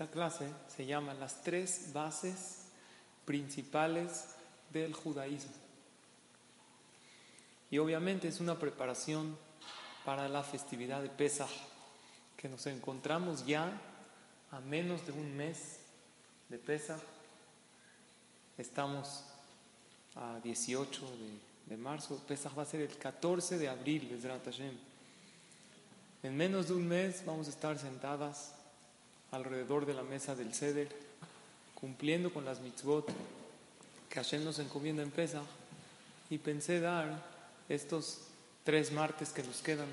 Esta clase se llama Las tres bases principales del judaísmo. Y obviamente es una preparación para la festividad de Pesach, que nos encontramos ya a menos de un mes de Pesach. Estamos a 18 de, marzo. Pesach va a ser el 14 de abril, Hashem. En menos de un mes vamos a estar sentadas alrededor de la mesa del Seder, cumpliendo con las mitzvot que Hashem nos encomienda en Pesach. Y pensé dar estos tres martes que nos quedan.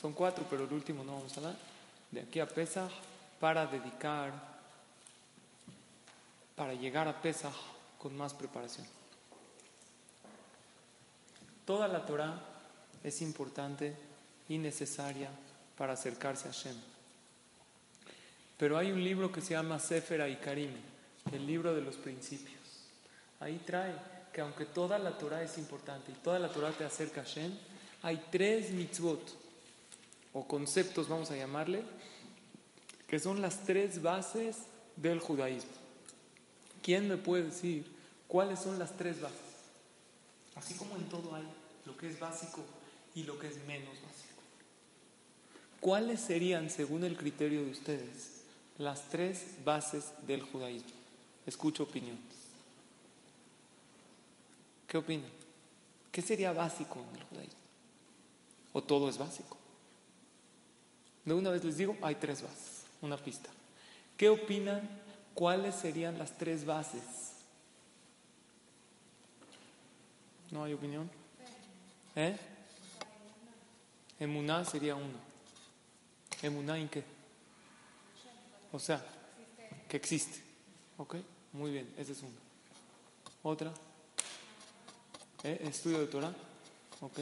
Son cuatro, pero el último no vamos a dar. De aquí a Pesach para dedicar para llegar a Pesach con más preparación. Toda la Torah es importante y necesaria para acercarse a Shem. Pero hay un libro que se llama Sefer Karim, el libro de los principios. Ahí trae que aunque toda la Torah es importante y toda la Torah te acerca a Shem, hay tres mitzvot o conceptos, vamos a llamarle, que son las tres bases del judaísmo. ¿Quién me puede decir cuáles son las tres bases? Así como en todo hay lo que es básico y lo que es menos básico. ¿Cuáles serían, según el criterio de ustedes, las tres bases del judaísmo? Escucho opiniones. ¿Qué opinan? ¿Qué sería básico en el judaísmo? ¿O todo es básico? De una vez les digo, hay tres bases, una pista. ¿Qué opinan ¿cuáles serían las tres bases? ¿No hay opinión? ¿Eh? Emuná sería uno. ¿Emuná en qué? O sea, que existe. ¿Ok? Muy bien, ese es uno. Otra. ¿Eh? Estudio de Torah. ¿Ok?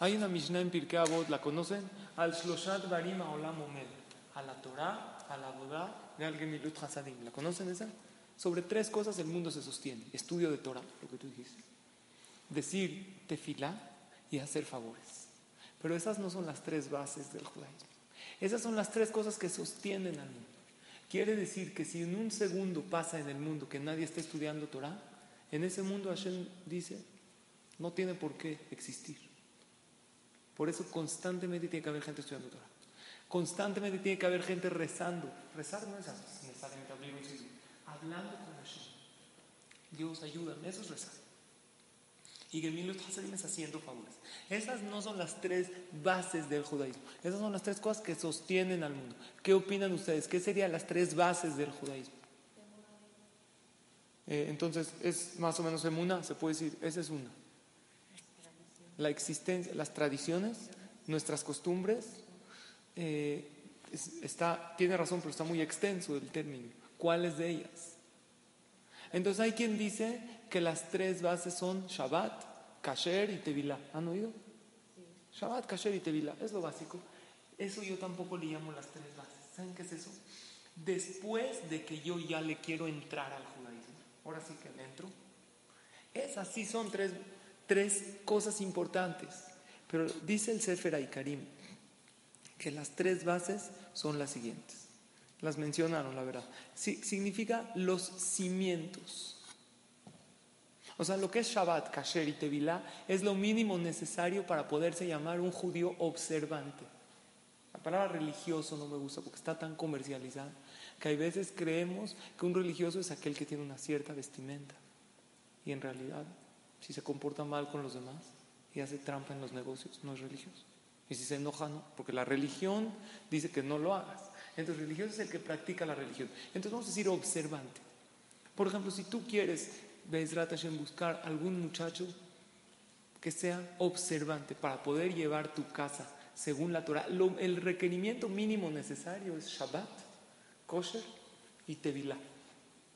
Hay una Mishnah en Pirkei Avot, ¿la conocen? Al Shloshat Barima Olam Omed. A la Torah, a la Bodá ¿La conocen esa? Sobre tres cosas el mundo se sostiene. Estudio de Torah, lo que tú dijiste. Decir tefilá y hacer favores. Pero esas no son las tres bases del judaísmo. Esas son las tres cosas que sostienen al mundo. Quiere decir que si en un segundo pasa en el mundo que nadie está estudiando Torah, en ese mundo Hashem dice, no tiene por qué existir. Por eso constantemente tiene que haber gente estudiando Torah. Constantemente tiene que haber gente rezando. Rezar no es necesariamente abrir un. Hablando con Hashem. Dios, ayúdame. Eso es rezar. Y Gemilut Hasadim es haciendo favores. Esas no son las tres bases del judaísmo. Esas son las tres cosas que sostienen al mundo. ¿Qué opinan ustedes? ¿Qué serían las tres bases del judaísmo? Eh, entonces, es más o menos emuna, se puede decir, esa es una. La existencia, las tradiciones, nuestras costumbres, eh, está, tiene razón, pero está muy extenso el término. ¿Cuáles de ellas? Entonces hay quien dice que las tres bases son Shabbat, Kasher y Tevilá. ¿Han oído? Shabbat, Kasher y Tevilá. Es lo básico. Eso yo tampoco le llamo las tres bases. ¿Saben qué es eso? Después de que yo ya le quiero entrar al judaísmo. Ahora sí que le entro. Esas sí son tres, tres cosas importantes. Pero dice el Sefer Karim que las tres bases son las siguientes. Las mencionaron, la verdad. significa los cimientos. O sea, lo que es Shabbat, Kasher y Tevilá es lo mínimo necesario para poderse llamar un judío observante. La palabra religioso no me gusta porque está tan comercializada que hay veces creemos que un religioso es aquel que tiene una cierta vestimenta. Y en realidad, si se comporta mal con los demás y hace trampa en los negocios, no es religioso. Y si se enoja, no, porque la religión dice que no lo hagas. Entonces, religioso es el que practica la religión. Entonces, vamos a decir observante. Por ejemplo, si tú quieres, Bezrat Hashem, buscar algún muchacho que sea observante para poder llevar tu casa según la Torah. el requerimiento mínimo necesario es Shabbat, kosher y tevilá.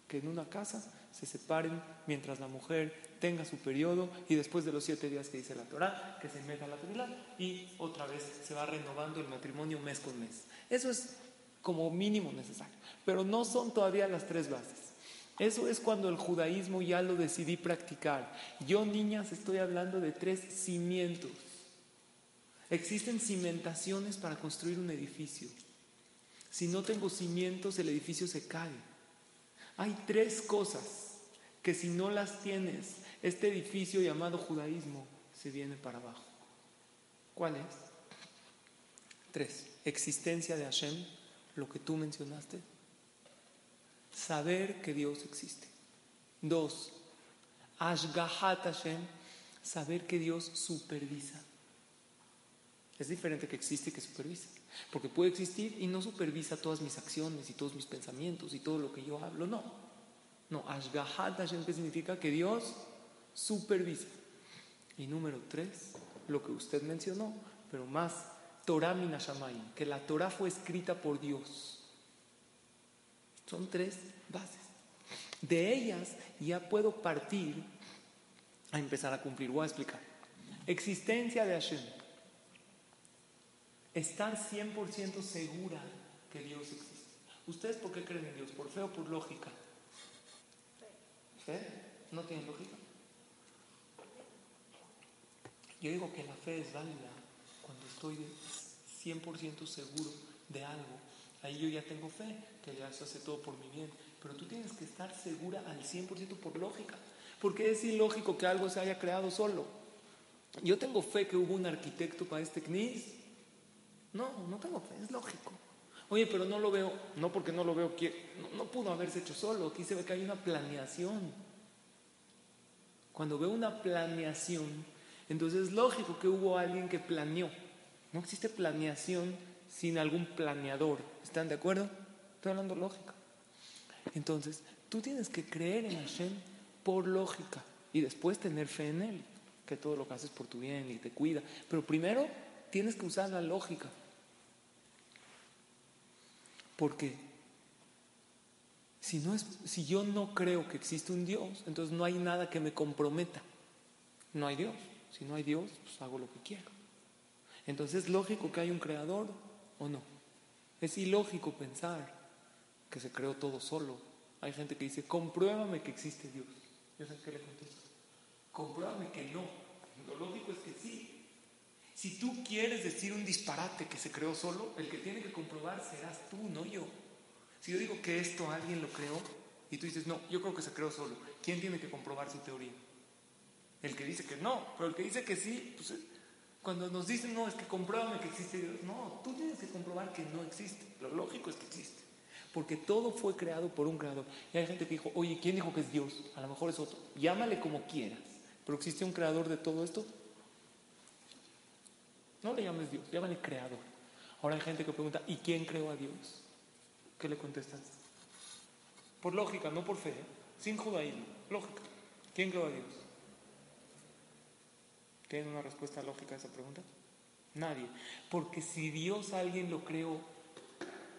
Que en una casa se separen mientras la mujer tenga su periodo y después de los siete días que dice la Torah, que se meta la tevilá y otra vez se va renovando el matrimonio mes con mes. Eso es como mínimo necesario, pero no son todavía las tres bases. Eso es cuando el judaísmo ya lo decidí practicar. Yo, niñas, estoy hablando de tres cimientos. Existen cimentaciones para construir un edificio. Si no tengo cimientos, el edificio se cae. Hay tres cosas que si no las tienes, este edificio llamado judaísmo se viene para abajo. ¿Cuáles? Tres. Existencia de Hashem, lo que tú mencionaste. Saber que Dios existe. Dos. Ashgahat Hashem, saber que Dios supervisa. Es diferente que existe que supervisa. Porque puede existir y no supervisa todas mis acciones y todos mis pensamientos y todo lo que yo hablo. No. No, Ashgahat Hashem, ¿qué significa? Que Dios supervisa. Y número tres, lo que usted mencionó, pero más Torah Minashamayim, que la Torah fue escrita por Dios. Son tres bases. De ellas ya puedo partir a empezar a cumplir. Voy a explicar. Existencia de Hashem estar 100% segura que Dios existe. ¿Ustedes por qué creen en Dios? ¿Por fe o por lógica? ¿Fe? ¿No tiene lógica? Yo digo que la fe es válida cuando estoy 100% seguro de algo. Ahí yo ya tengo fe, que Dios hace todo por mi bien. Pero tú tienes que estar segura al 100% por lógica. Porque es ilógico que algo se haya creado solo. Yo tengo fe que hubo un arquitecto para este CNIS no, no tengo fe, es lógico. Oye, pero no lo veo, no porque no lo veo, no, no pudo haberse hecho solo, aquí se ve que hay una planeación. Cuando veo una planeación, entonces es lógico que hubo alguien que planeó. No existe planeación sin algún planeador. ¿Están de acuerdo? Estoy hablando lógica. Entonces, tú tienes que creer en Hashem por lógica y después tener fe en Él, que todo lo que haces por tu bien y te cuida. Pero primero tienes que usar la lógica. Porque si, no es, si yo no creo que existe un Dios, entonces no hay nada que me comprometa. No hay Dios. Si no hay Dios, pues hago lo que quiero. Entonces es lógico que hay un creador o no. Es ilógico pensar que se creó todo solo. Hay gente que dice, compruébame que existe Dios. Yo sé qué le contesto. Compruébame que no. Lo lógico es que sí. Si tú quieres decir un disparate que se creó solo, el que tiene que comprobar serás tú, no yo. Si yo digo que esto alguien lo creó y tú dices, no, yo creo que se creó solo, ¿quién tiene que comprobar su teoría? El que dice que no, pero el que dice que sí, pues cuando nos dicen, no, es que compruébame que existe Dios, no, tú tienes que comprobar que no existe. Lo lógico es que existe. Porque todo fue creado por un creador. Y hay gente que dijo, oye, ¿quién dijo que es Dios? A lo mejor es otro. Llámale como quieras. Pero existe un creador de todo esto. No le llames Dios, llámale creador. Ahora hay gente que pregunta, ¿y quién creó a Dios? ¿Qué le contestas? Por lógica, no por fe, ¿eh? sin judaísmo, lógica. ¿Quién creó a Dios? ¿Tienen una respuesta lógica a esa pregunta? Nadie. Porque si Dios alguien lo creó,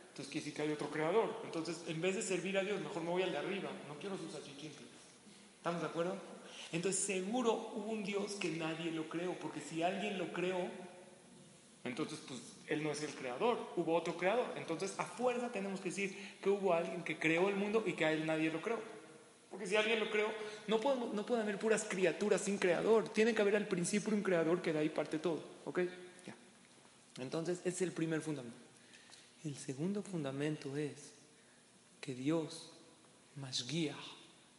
entonces quiere decir que hay otro creador. Entonces, en vez de servir a Dios, mejor me voy al de arriba. No quiero sus achiquimples. ¿Estamos de acuerdo? Entonces, seguro hubo un Dios que nadie lo creó. Porque si alguien lo creó, entonces, pues él no es el creador, hubo otro creador. Entonces, a fuerza tenemos que decir que hubo alguien que creó el mundo y que a él nadie lo creó. Porque si alguien lo creó, no, podemos, no pueden haber puras criaturas sin creador. Tiene que haber al principio un creador que de ahí parte todo. ¿Ok? Ya. Entonces, ese es el primer fundamento. El segundo fundamento es que Dios, guía,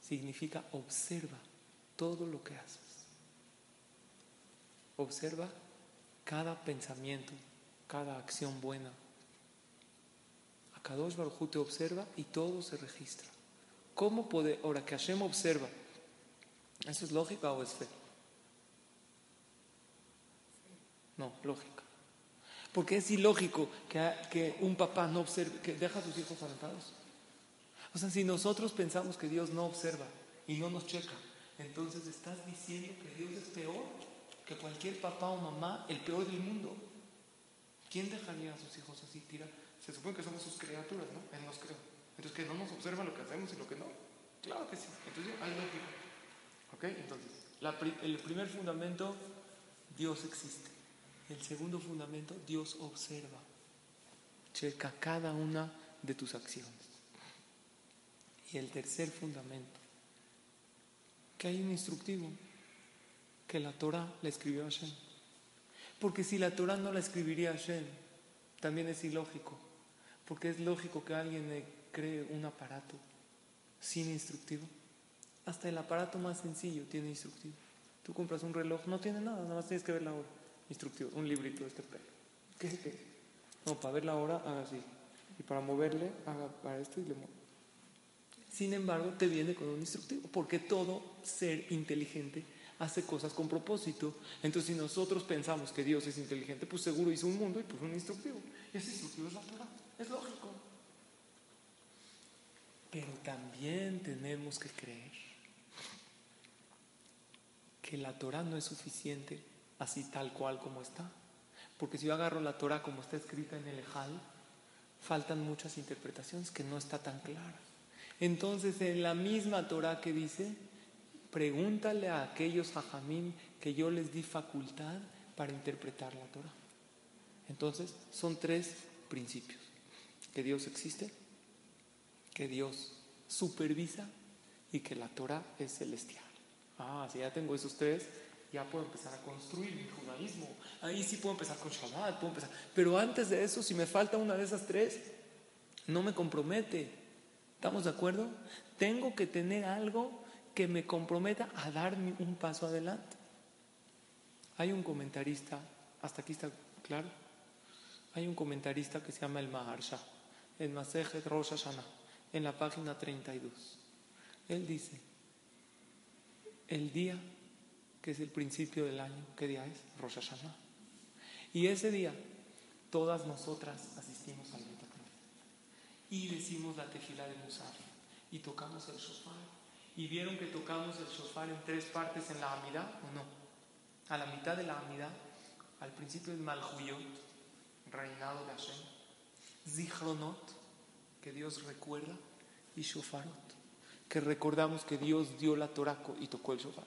significa observa todo lo que haces. Observa cada pensamiento, cada acción buena. A Kadosh Baruj te observa y todo se registra. ¿Cómo puede, ahora que Hashem observa, ¿eso es lógica o es fe? No, lógica. Porque es ilógico que, que un papá no observe, que deja a sus hijos aventados. O sea, si nosotros pensamos que Dios no observa y no nos checa, entonces estás diciendo que Dios es peor que cualquier papá o mamá, el peor del mundo. ¿Quién dejaría a sus hijos así tirar? Se supone que somos sus criaturas, ¿no? Él nos creó. Entonces, que no nos observa lo que hacemos y lo que no. Claro que sí. Entonces, hay lógica. ¿Ok? Entonces, el primer fundamento, Dios existe. El segundo fundamento, Dios observa. Checa cada una de tus acciones. Y el tercer fundamento, que hay un instructivo, que la Torah la escribió Hashem. Porque si la Torah no la escribiría Hashem, también es ilógico. Porque es lógico que alguien cree un aparato sin instructivo. Hasta el aparato más sencillo tiene instructivo. Tú compras un reloj, no tiene nada, nada más tienes que ver la hora. Instructivo, un librito de este pelo. ¿Qué es qué? No, para ver la hora, haga así. Y para moverle, haga para esto y le mueve. Sin embargo, te viene con un instructivo, porque todo ser inteligente hace cosas con propósito. Entonces, si nosotros pensamos que Dios es inteligente, pues seguro hizo un mundo y puso un instructivo. Y ese instructivo es la Torah. Es lógico. Pero también tenemos que creer que la Torah no es suficiente así tal cual como está. Porque si yo agarro la Torah como está escrita en el Ejal, faltan muchas interpretaciones que no está tan clara. Entonces, en la misma Torah que dice, pregúntale a aquellos hajamim que yo les di facultad para interpretar la Torah. Entonces, son tres principios. Que Dios existe, que Dios supervisa y que la Torah es celestial. Ah, si ya tengo esos tres, ya puedo empezar a construir mi judaísmo. Ahí sí puedo empezar con Shabbat, puedo empezar. Pero antes de eso, si me falta una de esas tres, no me compromete. ¿Estamos de acuerdo? Tengo que tener algo que me comprometa a dar un paso adelante. Hay un comentarista, hasta aquí está claro, hay un comentarista que se llama el Maharsha, el Masejet Rosh Hashanah, en la página 32. Él dice, el día que es el principio del año, ¿qué día es? Rosh Hashanah. Y ese día, todas nosotras asistimos al Betakles y decimos la tefila de Musaf y tocamos el shofar y vieron que tocamos el shofar en tres partes en la amidad o no. A la mitad de la amidad, al principio es Malhuyot, reinado de Hashem, Zichronot, que Dios recuerda, y Shofarot, que recordamos que Dios dio la toraco y tocó el shofar.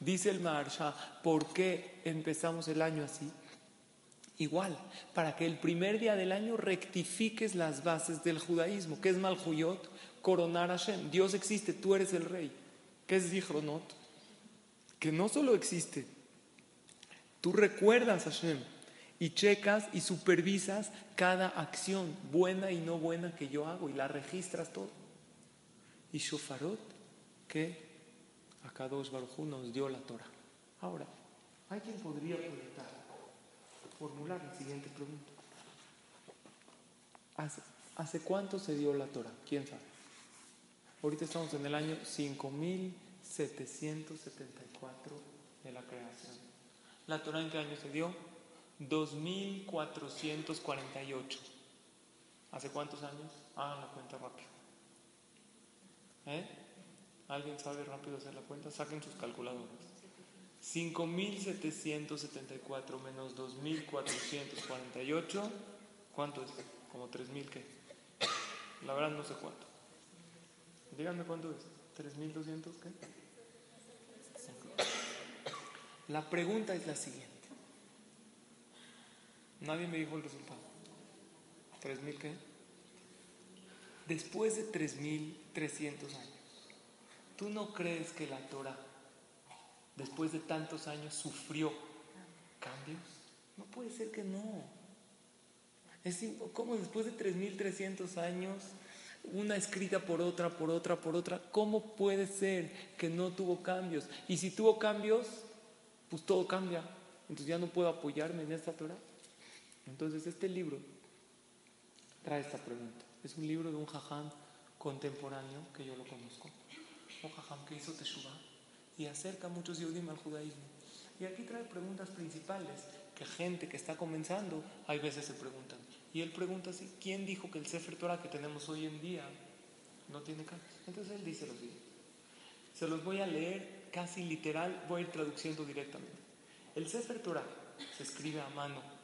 Dice el Maharsha, ¿por qué empezamos el año así? Igual, para que el primer día del año rectifiques las bases del judaísmo, que es Malhuyot, coronar a Hashem. Dios existe, tú eres el rey. ¿Qué es Zichronot? Que no solo existe, tú recuerdas a Hashem y checas y supervisas cada acción, buena y no buena, que yo hago y la registras todo. Y Shofarot, que Akadosh Baruj nos dio la Torah. Ahora, hay quien podría preguntar, formular la siguiente pregunta. ¿Hace, ¿Hace cuánto se dio la Torah? ¿Quién sabe? Ahorita estamos en el año 5774 de la creación. ¿La Torah en qué año se dio? 2448. ¿Hace cuántos años? Hagan la cuenta rápido. ¿Eh? ¿Alguien sabe rápido hacer la cuenta? Saquen sus calculadoras. 5.774 menos 2.448. ¿Cuánto es? Como 3.000 qué? La verdad no sé cuánto. Díganme cuánto es. ¿3.200 qué? La pregunta es la siguiente. Nadie me dijo el resultado. ¿3.000 qué? Después de 3.300 años, ¿tú no crees que la Torah, después de tantos años, sufrió cambios? No puede ser que no. Es como después de 3.300 años una escrita por otra, por otra, por otra, ¿cómo puede ser que no tuvo cambios? Y si tuvo cambios, pues todo cambia. Entonces ya no puedo apoyarme en esta Torah. Entonces este libro trae esta pregunta. Es un libro de un jajam contemporáneo que yo lo conozco. Un jajam que hizo Teshuvah y acerca a muchos Yehudim al judaísmo. Y aquí trae preguntas principales que gente que está comenzando, hay veces se preguntan. Y él pregunta así, ¿quién dijo que el Sefer Torah que tenemos hoy en día no tiene cambios? Entonces él dice lo siguiente. Se los voy a leer casi literal, voy a ir traduciendo directamente. El Sefer Torah se escribe a mano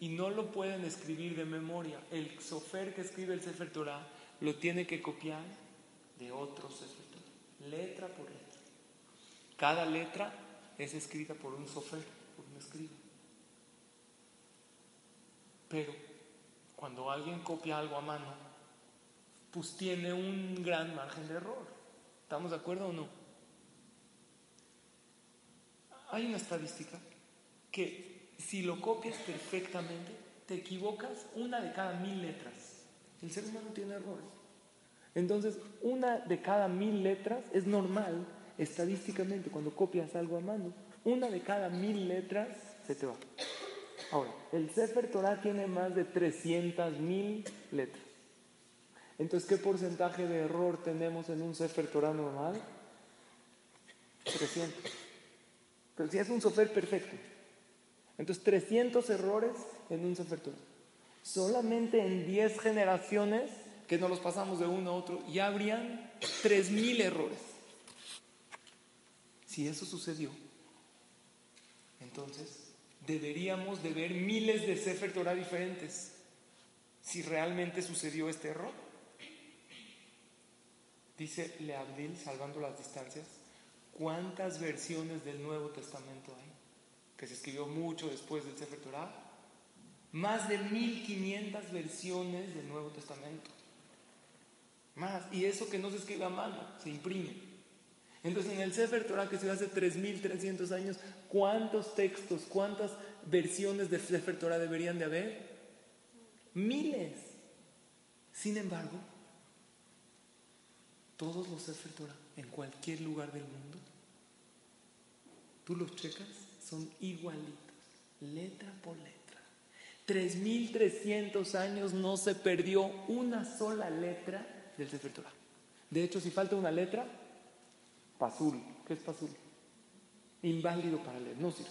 y no lo pueden escribir de memoria. El sofer que escribe el Sefer Torah lo tiene que copiar de otro Sefer Torah, letra por letra. Cada letra es escrita por un sofer, por un escriba. Pero cuando alguien copia algo a mano, pues tiene un gran margen de error. ¿Estamos de acuerdo o no? Hay una estadística que si lo copias perfectamente, te equivocas una de cada mil letras. El ser humano tiene errores. Entonces, una de cada mil letras es normal estadísticamente cuando copias algo a mano. Una de cada mil letras se te va. Ahora, el Sefer Torah tiene más de 300 mil letras. Entonces, ¿qué porcentaje de error tenemos en un Sefer Torah normal? 300. Pero si es un Sefer perfecto. Entonces, 300 errores en un Sefer Torah. Solamente en 10 generaciones que nos los pasamos de uno a otro, ya habrían 3.000 errores. Si eso sucedió, entonces deberíamos de ver miles de Sefer Torah diferentes si realmente sucedió este error. Dice Leabdil, salvando las distancias, ¿cuántas versiones del Nuevo Testamento hay? Que se escribió mucho después del Sefer Torah. Más de 1500 versiones del Nuevo Testamento. Más. Y eso que no se escribe a mano, se imprime. Entonces, en el Sefer Torah que se hace 3300 años, ¿cuántos textos, cuántas versiones de Sefer Torah deberían de haber? Miles. Sin embargo, todos los Sefer Torah en cualquier lugar del mundo, tú los checas, son igualitos, letra por letra. 3300 años no se perdió una sola letra del Sefer Torah. De hecho, si falta una letra, Pasul. ¿Qué es pasul? Inválido para leer, no sirve.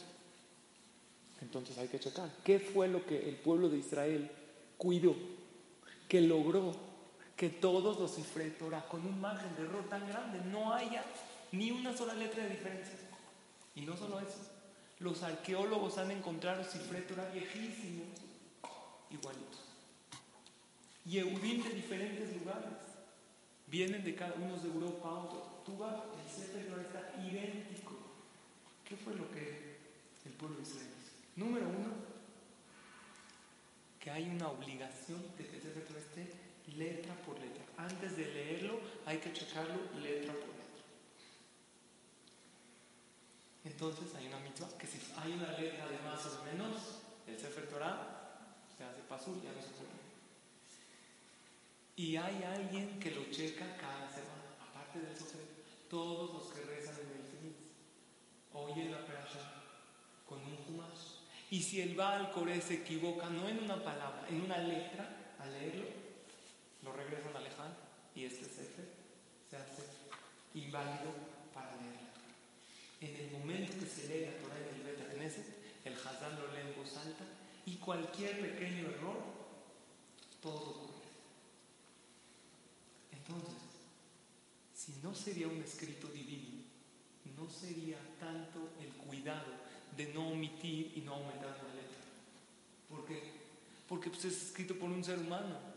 Entonces hay que checar. ¿Qué fue lo que el pueblo de Israel cuidó? Que logró que todos los cifre Torah con un margen de error tan grande no haya ni una sola letra de diferencia. Y no solo eso, los arqueólogos han encontrado cifre Torah viejísimos, igualitos. Y Eudim de diferentes lugares. Vienen de cada uno de Europa, otro tú vas, el Sefer está idéntico. ¿Qué fue lo que el pueblo de Israel hizo? Número uno, que hay una obligación de que el Sefer esté letra por letra. Antes de leerlo, hay que checarlo letra por letra. Entonces hay una mitzvah que si hay una letra de más o menos, el Sefer Torah se hace pasul, ya no se puede. Y hay alguien que lo checa cada semana, aparte del Sefer todos los que rezan en el Finit oyen la perasha con un humash. Y si el Baal se equivoca, no en una palabra, en una letra, al leerlo, lo regresan a y este sefer se hace inválido para leerlo. En el momento que se lee la Torah en el Beta Knesset, el Hazán lo lee en voz alta y cualquier pequeño error, todo ocurre. Entonces, si no sería un escrito divino, no sería tanto el cuidado de no omitir y no aumentar la letra. ¿Por qué? Porque pues, es escrito por un ser humano.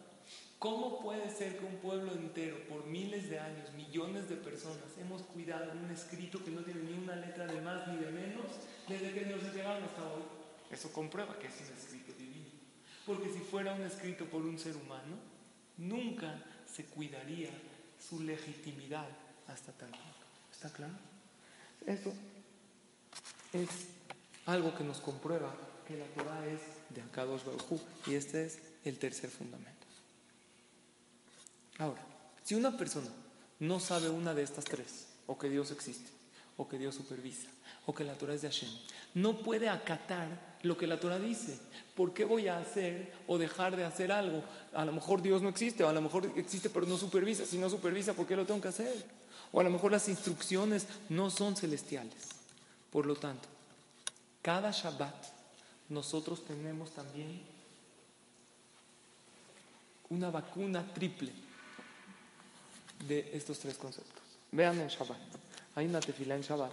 ¿Cómo puede ser que un pueblo entero, por miles de años, millones de personas, hemos cuidado un escrito que no tiene ni una letra de más ni de menos desde que nos llegaron hasta hoy? Eso comprueba que es un escrito divino. Porque si fuera un escrito por un ser humano, nunca se cuidaría su legitimidad hasta tal punto. ¿Está claro? Eso es algo que nos comprueba que la Torah es de Akadosh Baruj y este es el tercer fundamento. Ahora, si una persona no sabe una de estas tres, o que Dios existe, o que Dios supervisa, o que la Torah es de Hashem, no puede acatar lo que la Torah dice. ¿Por qué voy a hacer o dejar de hacer algo? A lo mejor Dios no existe, o a lo mejor existe pero no supervisa. Si no supervisa, ¿por qué lo tengo que hacer? O a lo mejor las instrucciones no son celestiales. Por lo tanto, cada Shabbat nosotros tenemos también una vacuna triple de estos tres conceptos. Vean en Shabbat. Hay una tefila en Shabbat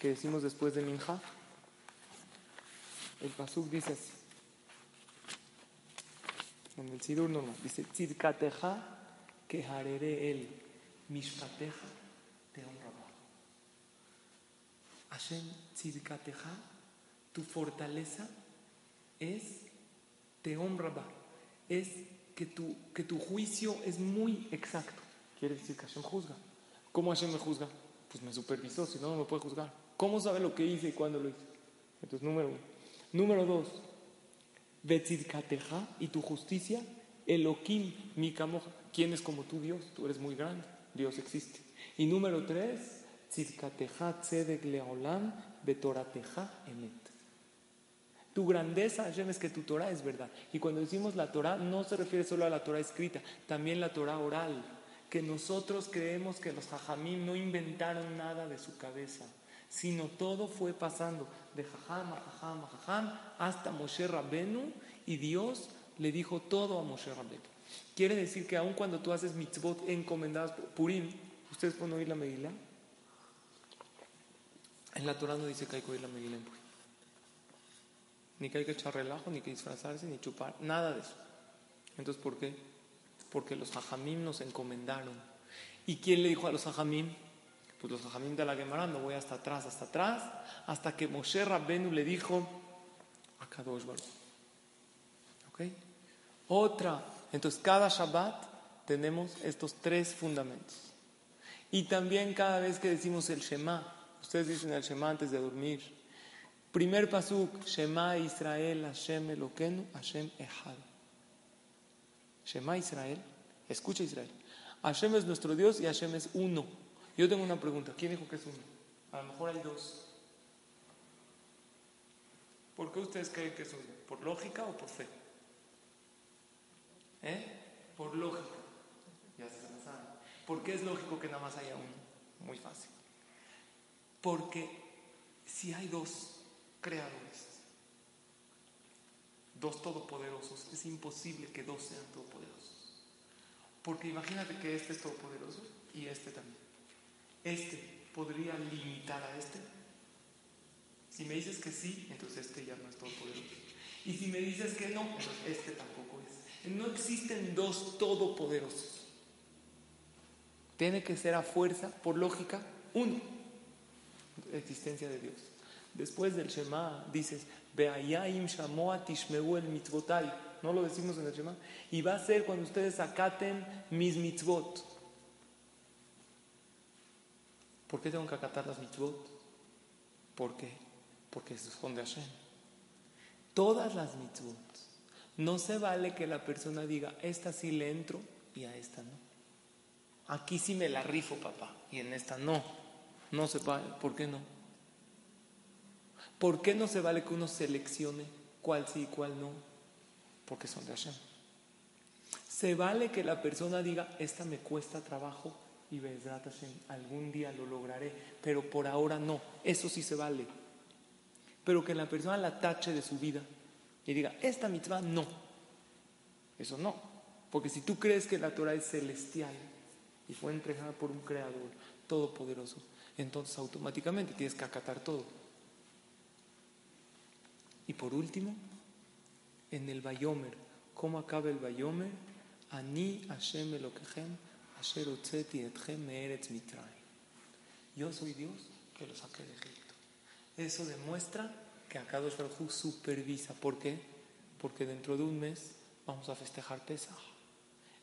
que decimos después de Minja, El pasuk dice así. En el sidur normal dice tzidkateja que harere el mishpateja te honraba. Hashem tzidkateja, tu fortaleza es te honraba. Es que tu, que tu juicio es muy exacto. Quiere decir que Hashem juzga. ¿Cómo Hashem me juzga? Pues me supervisó, si no, no me puede juzgar. ¿Cómo sabe lo que hice y cuándo lo hice? Entonces, número uno. Número dos, Betzidkateja y tu justicia, Elohim, mi camoja. ¿Quién es como tú, Dios? Tú eres muy grande. Dios existe. Y número tres, Tzidkateja tzedek leolam betorateja emet. Tu grandeza, Hashem, es que tu Torah es verdad. Y cuando decimos la Torah, no se refiere solo a la Torah escrita, también la Torah oral. Que nosotros creemos que los hajamim no inventaron nada de su cabeza, sino todo fue pasando de jajam a jajam a jajam hasta Moshe Rabbenu y Dios le dijo todo a Moshe Rabbenu. Quiere decir que aun cuando tú haces mitzvot encomendadas por Purim, ¿ustedes pueden oír la Megillah? En la Torah no dice que hay que oír la Megillah en Purim. Ni que hay que echar relajo, ni que disfrazarse, ni chupar, nada de eso. Entonces, ¿por qué? Porque los hajamim nos encomendaron. ¿Y quién le dijo a los hajamim? Pues los hajamim de la Gemara, me voy hasta atrás, hasta atrás, hasta que Moshe Rabbenu le dijo a Kadosh Baruch. ¿Ok? Otra. Entonces, cada Shabbat tenemos estos tres fundamentos. Y también cada vez que decimos el Shema, ustedes dicen el Shema antes de dormir. Primer pasuk, Shema Israel, Hashem Eloquenu, Hashem Echad. Shema Israel, escucha Israel. Hashem es nuestro Dios y Hashem es uno. Yo tengo una pregunta, ¿quién dijo que es uno? A lo mejor hay dos. ¿Por qué ustedes creen que es uno? ¿Por lógica o por fe? ¿Eh? Por lógica. Ya se saben. ¿Por qué es lógico que nada más haya uno? Muy fácil. Porque si hay dos creadores, dos todopoderosos, es imposible que dos sean todopoderosos. Porque imagínate que este es todopoderoso y este también. Este podría limitar a este. Si me dices que sí, entonces este ya no es todopoderoso. Y si me dices que no, entonces este tampoco es. No existen dos todopoderosos. Tiene que ser a fuerza, por lógica, uno. Existencia de Dios. Después del Shema dices, No lo decimos en el Shema. Y va a ser cuando ustedes acaten mis mitzvot. ¿Por qué tengo que acatar las mitzvot? ¿Por qué? Porque son de Hashem. Todas las mitzvot. No se vale que la persona diga, esta sí le entro y a esta no. Aquí sí me la rifo, papá, y en esta no. No se vale. ¿Por qué no? ¿Por qué no se vale que uno seleccione cuál sí y cuál no? Porque son de Hashem. Se vale que la persona diga, esta me cuesta trabajo y Bezrat algún día lo lograré, pero por ahora no. Eso sí se vale. Pero que la persona la tache de su vida y diga, esta mitzvah no. Eso no. Porque si tú crees que la Torah es celestial y fue entregada por un creador todopoderoso, entonces automáticamente tienes que acatar todo. Y por último, en el Bayomer, ¿cómo acaba el Bayomer? Ani Hashem Elokechem, Asher Otzeti Etchem Meeretz Mitraim. Yo soy Dios que lo saqué de Egipto. Eso demuestra que Akadosh Baruj supervisa. ¿Por qué? Porque dentro de un mes vamos a festejar Pesach.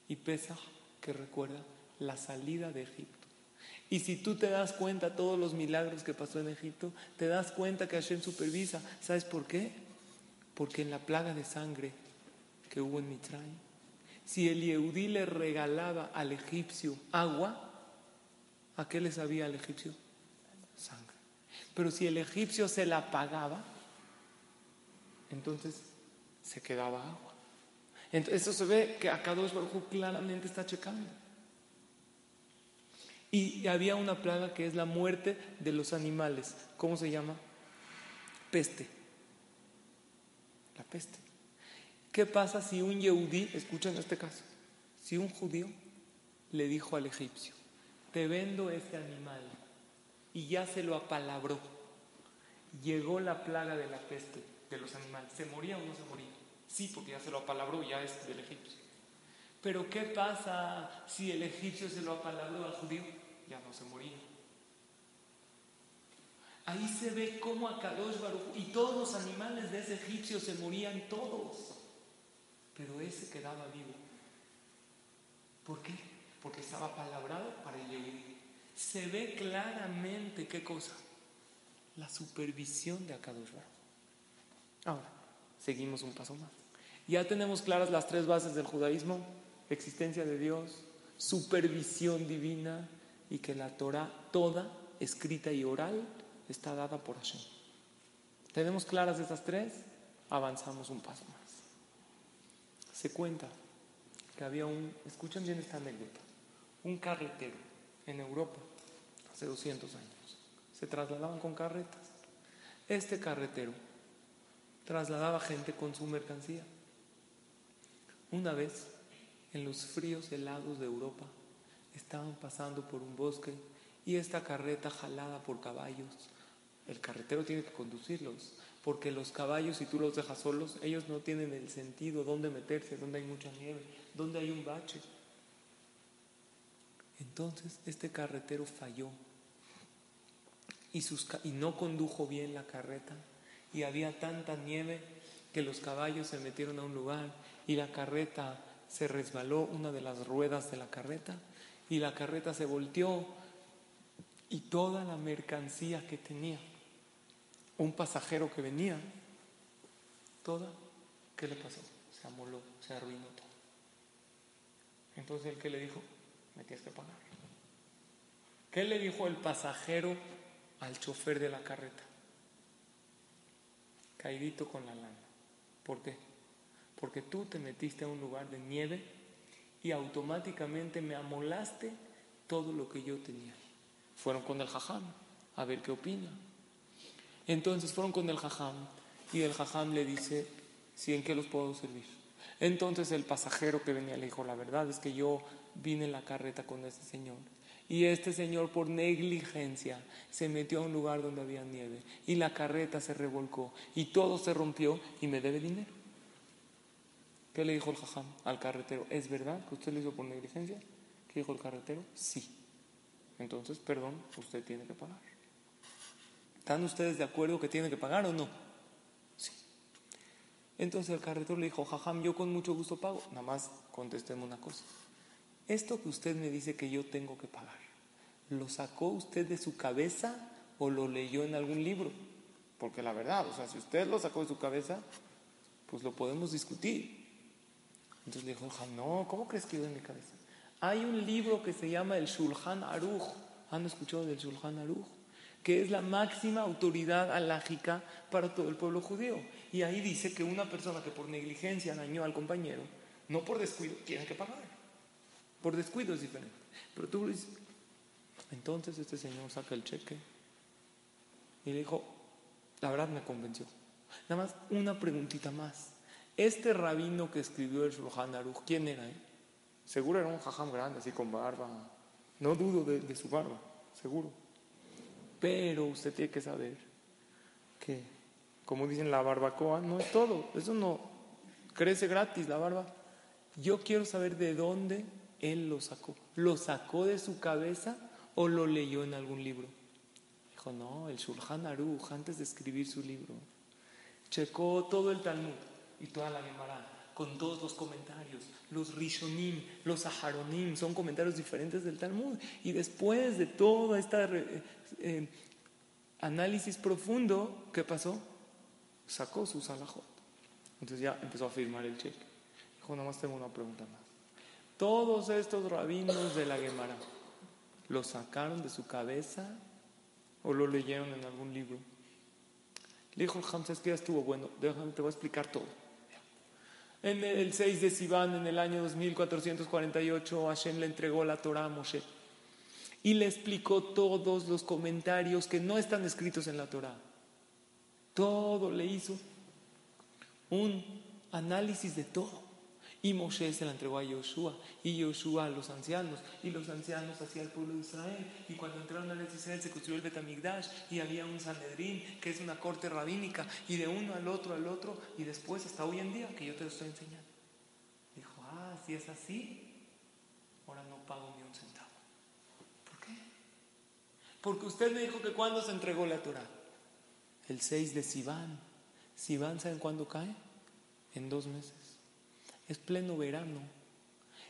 Y Pesach que recuerda la salida de Egipto. Y si tú te das cuenta todos los milagros que pasó en Egipto, te das cuenta que Hashem supervisa. ¿Sabes por qué? Porque en la plaga de sangre que hubo en Mitraim, si el Yehudí le regalaba al egipcio agua, ¿a qué le sabía al egipcio? Sangre. Pero si el egipcio se la pagaba, entonces se quedaba agua. Entonces, eso se ve que acá Baruj claramente está checando. Y había una plaga que es la muerte de los animales. ¿Cómo se llama? Peste. La peste. ¿Qué pasa si un yehudí, escuchen este caso, si un judío le dijo al egipcio, te vendo este animal y ya se lo apalabró, llegó la plaga de la peste, de los animales. ¿Se moría o no se moría? Sí, porque ya se lo apalabró, ya es del egipcio. Pero ¿qué pasa si el egipcio se lo apalabró al judío? Ya no se moría. Ahí se ve cómo a y todos los animales de ese egipcio se morían todos. Pero ese quedaba vivo. ¿Por qué? Porque estaba palabrado para el Yehudi. Se ve claramente qué cosa. La supervisión de Akadosh Baruch. Ahora, seguimos un paso más. Ya tenemos claras las tres bases del judaísmo existencia de Dios, supervisión divina y que la Torah toda, escrita y oral, está dada por Hashem. Tenemos claras estas tres, avanzamos un paso más. Se cuenta que había un, escuchen bien esta anécdota, un carretero en Europa hace 200 años. Se trasladaban con carretas. Este carretero trasladaba gente con su mercancía. Una vez en los fríos helados de Europa, estaban pasando por un bosque y esta carreta jalada por caballos. El carretero tiene que conducirlos, porque los caballos, si tú los dejas solos, ellos no tienen el sentido dónde meterse, dónde hay mucha nieve, dónde hay un bache. Entonces este carretero falló y, y no condujo bien la carreta y había tanta nieve que los caballos se metieron a un lugar y la carreta se resbaló una de las ruedas de la carreta y la carreta se volteó y toda la mercancía que tenía un pasajero que venía, toda, ¿qué le pasó? Se amoló, se arruinó todo. Entonces el que le dijo, me tienes que pagar. ¿Qué le dijo el pasajero al chofer de la carreta? Caidito con la lana. ¿Por qué? porque tú te metiste a un lugar de nieve y automáticamente me amolaste todo lo que yo tenía. Fueron con el jajam a ver qué opina. Entonces fueron con el jajam y el jajam le dice, ¿sí en qué los puedo servir? Entonces el pasajero que venía le dijo, la verdad es que yo vine en la carreta con ese señor. Y este señor por negligencia se metió a un lugar donde había nieve y la carreta se revolcó y todo se rompió y me debe dinero. ¿Qué le dijo el jajam al carretero? ¿Es verdad que usted lo hizo por negligencia? ¿Qué dijo el carretero? Sí. Entonces, perdón, usted tiene que pagar. ¿Están ustedes de acuerdo que tiene que pagar o no? Sí. Entonces el carretero le dijo, jajam, yo con mucho gusto pago. Nada más contestemos una cosa. Esto que usted me dice que yo tengo que pagar, ¿lo sacó usted de su cabeza o lo leyó en algún libro? Porque la verdad, o sea, si usted lo sacó de su cabeza, pues lo podemos discutir. Entonces le dijo, no, ¿cómo crees que iba en mi cabeza? Hay un libro que se llama el Shulchan Aruch. ¿Han escuchado del Shulchan Aruch? Que es la máxima autoridad alágica para todo el pueblo judío. Y ahí dice que una persona que por negligencia dañó al compañero, no por descuido, tiene que pagar. Por descuido es diferente. Pero tú dices, entonces este señor saca el cheque y le dijo, la verdad me convenció. Nada más una preguntita más. Este rabino que escribió el Shulchan Aruch, ¿quién era? Seguro era un jajam grande, así con barba. No dudo de, su barba, seguro. Pero usted tiene que saber que, como dicen, la barbacoa no es todo. Eso no crece gratis, la barba. Yo quiero saber de dónde él lo sacó. ¿Lo sacó de su cabeza o lo leyó en algún libro? Dijo, no, el Shulchan Aruch, antes de escribir su libro, checó todo el Talmud y toda la Gemara, con todos los comentarios, los Rishonim, los Aharonim, son comentarios diferentes del Talmud. Y después de todo este eh, análisis profundo, ¿qué pasó? Sacó su salajot. Entonces ya empezó a firmar el cheque. Dijo, nada más tengo una pregunta más. Todos estos rabinos de la Gemara, ¿lo sacaron de su cabeza o lo leyeron en algún libro? Le dijo el Hamza, que ya estuvo bueno, déjame, te voy a explicar todo. En el 6 de Sivan, en el año 2448, Hashem le entregó la Torah a Moshe y le explicó todos los comentarios que no están escritos en la Torah. Todo le hizo un análisis de todo. Y Moshe se la entregó a Yoshua, y Yoshua a los ancianos, y los ancianos hacia el pueblo de Israel. Y cuando entraron a Israel se construyó el Betamigdash, y había un Sanedrín, que es una corte rabínica, y de uno al otro, al otro, y después hasta hoy en día, que yo te lo estoy enseñando. Dijo, ah, si es así, ahora no pago ni un centavo. ¿Por qué? Porque usted me dijo que cuando se entregó la Torah, el 6 de Sivan. Sivan, ¿saben cuándo cae? En dos meses es pleno verano.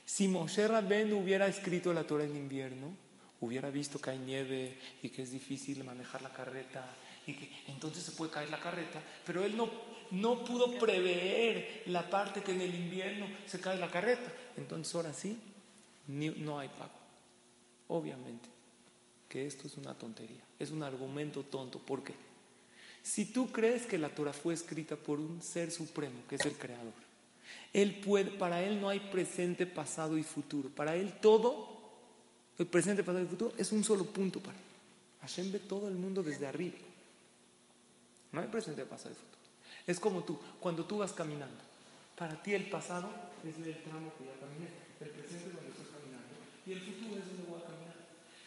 Si Moshe Rabben hubiera escrito la Torah en invierno, hubiera visto que hay nieve y que es difícil manejar la carreta y que entonces se puede caer la carreta, pero él no, no pudo prever la parte que en el invierno se cae la carreta. Entonces ahora sí, no hay pago. Obviamente que esto es una tontería, es un argumento tonto. ¿Por qué? Si tú crees que la Torah fue escrita por un ser supremo, que es el creador, él puede, para él no hay presente, pasado y futuro. Para él todo, el presente, pasado y futuro, es un solo punto para él. Hashem ve todo el mundo desde arriba. No hay presente, pasado y futuro. Es como tú, cuando tú vas caminando. Para ti el pasado es el tramo que ya caminé. El presente es donde estoy caminando. Y el futuro es donde voy a caminar.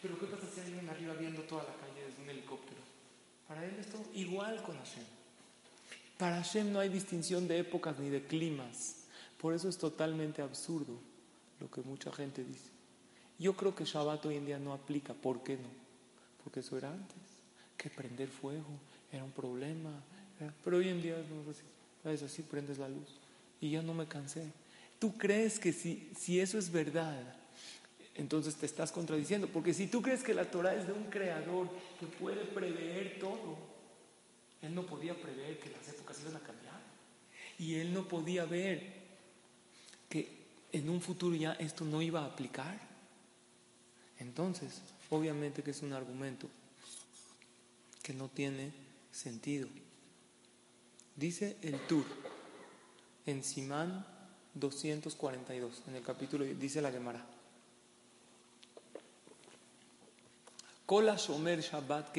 Pero ¿qué pasa si hay alguien arriba viendo toda la calle desde un helicóptero? Para él es todo igual con Hashem. Para Hashem no hay distinción de épocas ni de climas. Por eso es totalmente absurdo lo que mucha gente dice. Yo creo que Shabbat hoy en día no aplica. ¿Por qué no? Porque eso era antes. Que prender fuego era un problema. Pero hoy en día no es así. Es así, prendes la luz. Y ya no me cansé. ¿Tú crees que si, si eso es verdad, entonces te estás contradiciendo? Porque si tú crees que la Torah es de un creador que puede prever todo, él no podía prever que las épocas iban a cambiar. Y él no podía ver que en un futuro ya esto no iba a aplicar. Entonces, obviamente que es un argumento que no tiene sentido. Dice el Tur en Simán 242, en el capítulo, dice la Gemara. Shabbat.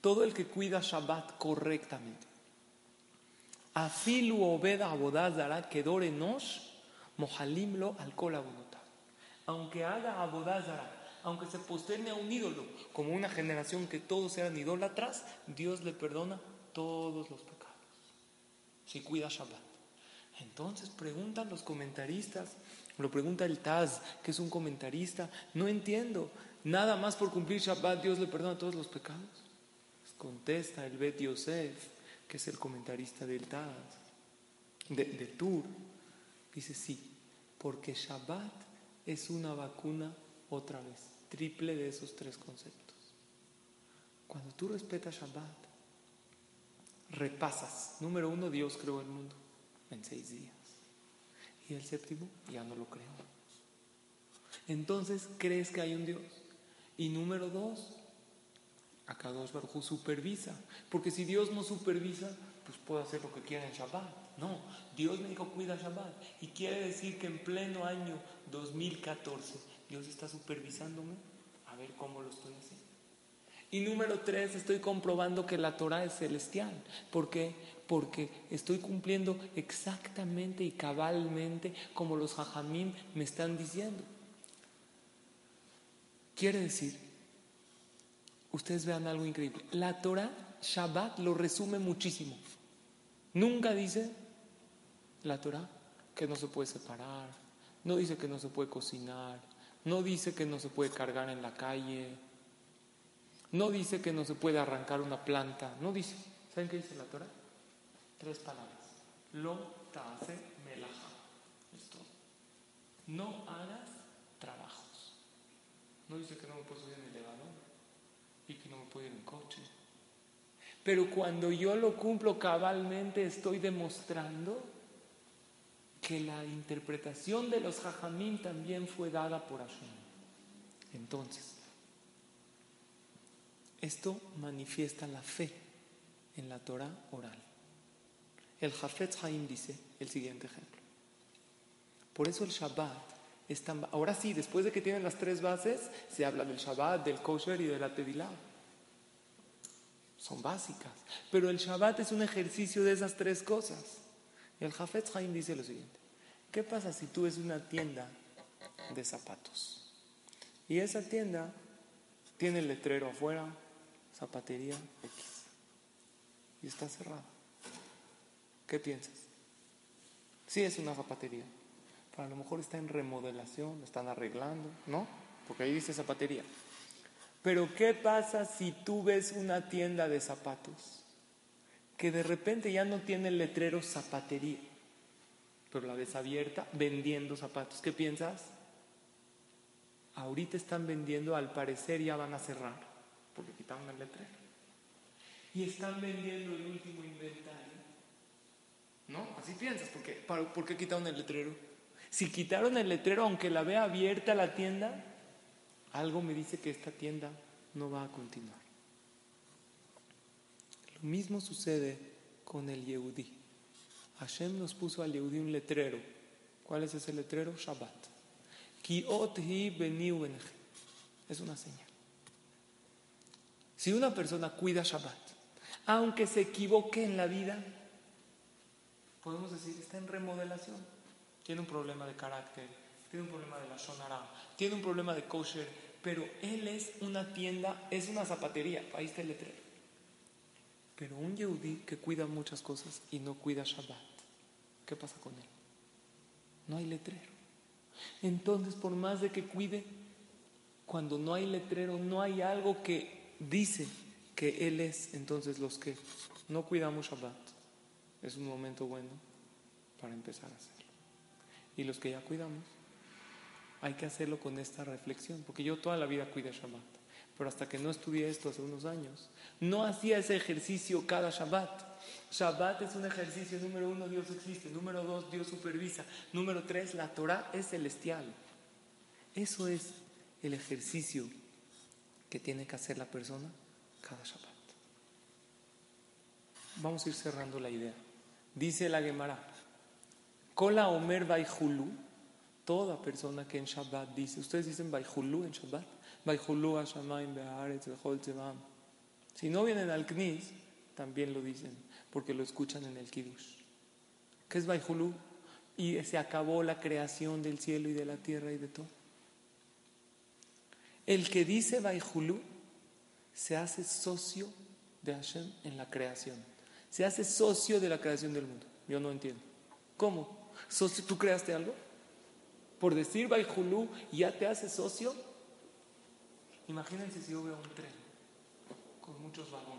Todo el que cuida Shabbat correctamente Afilu obeda abodazara nos mojalimlo al Aunque haga abodazara, aunque se posterne a un ídolo, como una generación que todos eran idólatras, Dios le perdona todos los pecados. Si cuida Shabbat. Entonces preguntan los comentaristas, lo pregunta el Taz, que es un comentarista, no entiendo, nada más por cumplir Shabbat Dios le perdona todos los pecados. Contesta el Bet Yosef, que es el comentarista del Taz, de, Tur, dice sí, porque Shabbat es una vacuna otra vez, triple de esos tres conceptos. Cuando tú respetas Shabbat, repasas, número uno, Dios creó el mundo en seis días. Y el séptimo ya no lo creó. Entonces crees que hay un Dios. Y número dos, Akadosh Baruj supervisa. Porque si Dios no supervisa, pues puedo hacer lo que quiera en Shabbat. No, Dios me dijo cuida Shabbat. Y quiere decir que en pleno año 2014 Dios está supervisándome a ver cómo lo estoy haciendo. Y número tres, estoy comprobando que la Torah es celestial. ¿Por qué? Porque estoy cumpliendo exactamente y cabalmente como los jajamim me están diciendo. Quiere decir ustedes vean algo increíble. La Torah, Shabbat, lo resume muchísimo. Nunca dice la Torah que no se puede separar, no dice que no se puede cocinar, no dice que no se puede cargar en la calle, no dice que no se puede arrancar una planta, no dice. ¿Saben qué dice la Torah? Tres palabras. Lo hace melaja. Es No hagas trabajos. No dice que no me puedo subir en el elevador y que no me puedo ir en coche. Pero cuando yo lo cumplo cabalmente, estoy demostrando que la interpretación de los jajamín también fue dada por Hashem. Entonces, esto manifiesta la fe en la Torah oral. El Jafetz Haim dice el siguiente ejemplo. Por eso el Shabbat ahora sí, después de que tienen las tres bases, se habla del Shabbat, del kosher y de la Tevilá. Son básicas. Pero el Shabbat es un ejercicio de esas tres cosas. Y el Jafetz Haim dice lo siguiente: ¿Qué pasa si tú ves una tienda de zapatos? Y esa tienda tiene el letrero afuera, zapatería X. Y está cerrada. ¿Qué piensas? Sí es una zapatería, pero a lo mejor está en remodelación, están arreglando, ¿no? Porque ahí dice zapatería. Pero ¿qué pasa si tú ves una tienda de zapatos que de repente ya no tiene el letrero zapatería, pero la ves abierta vendiendo zapatos? ¿Qué piensas? Ahorita están vendiendo, al parecer ya van a cerrar, porque quitaron el letrero. Y están vendiendo el último inventario. ¿No? Así piensas, porque, ¿por qué quitaron el letrero? Si quitaron el letrero, aunque la vea abierta la tienda, algo me dice que esta tienda no va a continuar. Lo mismo sucede con el Yehudi. Hashem nos puso al Yehudi un letrero. ¿Cuál es ese letrero? Shabbat. Es una señal. Si una persona cuida Shabbat, aunque se equivoque en la vida, podemos decir, está en remodelación. Tiene un problema de carácter, tiene un problema de la shonara, tiene un problema de kosher, pero él es una tienda, es una zapatería, ahí está el letrero. Pero un yehudí que cuida muchas cosas y no cuida Shabbat, ¿qué pasa con él? No hay letrero. Entonces, por más de que cuide, cuando no hay letrero, no hay algo que dice que Él es, entonces los que no cuidamos Shabbat, es un momento bueno para empezar a hacerlo. Y los que ya cuidamos, hay que hacerlo con esta reflexión, porque yo toda la vida cuidé Shabbat, pero hasta que no estudié esto hace unos años, no hacía ese ejercicio cada Shabbat. Shabbat es un ejercicio, número uno, Dios existe, número dos, Dios supervisa, número tres, la Torah es celestial. Eso es el ejercicio que tiene que hacer la persona cada Shabbat. Vamos a ir cerrando la idea. Dice la Gemara, Kola Omer Baihulu, toda persona que en Shabbat dice, ustedes dicen Baihulu en Shabbat, Baihulu Hashamayim Be'aretz Bechol Si no vienen al Knis, también lo dicen, porque lo escuchan en el Kiddush. ¿Qué es Baihulu? Y se acabó la creación del cielo y de la tierra y de todo. El que dice Baihulu se hace socio de Hashem en la creación. Se hace socio de la creación del mundo. Yo no entiendo. ¿Cómo? ¿Tú creaste algo? Por decir Baihulu, ¿ya te hace socio? Imagínense si yo veo un tren con muchos vagones.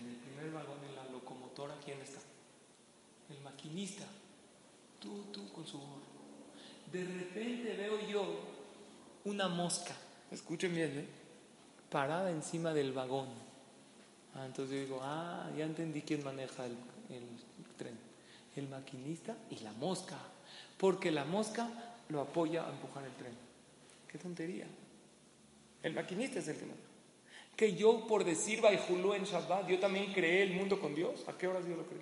En el primer vagón, en la locomotora, ¿quién está? El maquinista. Tú, tú con su gorro. De repente veo yo una mosca. Escuchen bien, ¿eh? Parada encima del vagón. Ah, entonces yo digo, ah, ya entendí quién maneja el tren. El maquinista y la mosca. Porque la mosca lo apoya a empujar el tren. Qué tontería. El maquinista es el que que yo por decir Baijulú en Shabbat, yo también creé el mundo con Dios. ¿A qué horas yo lo creí?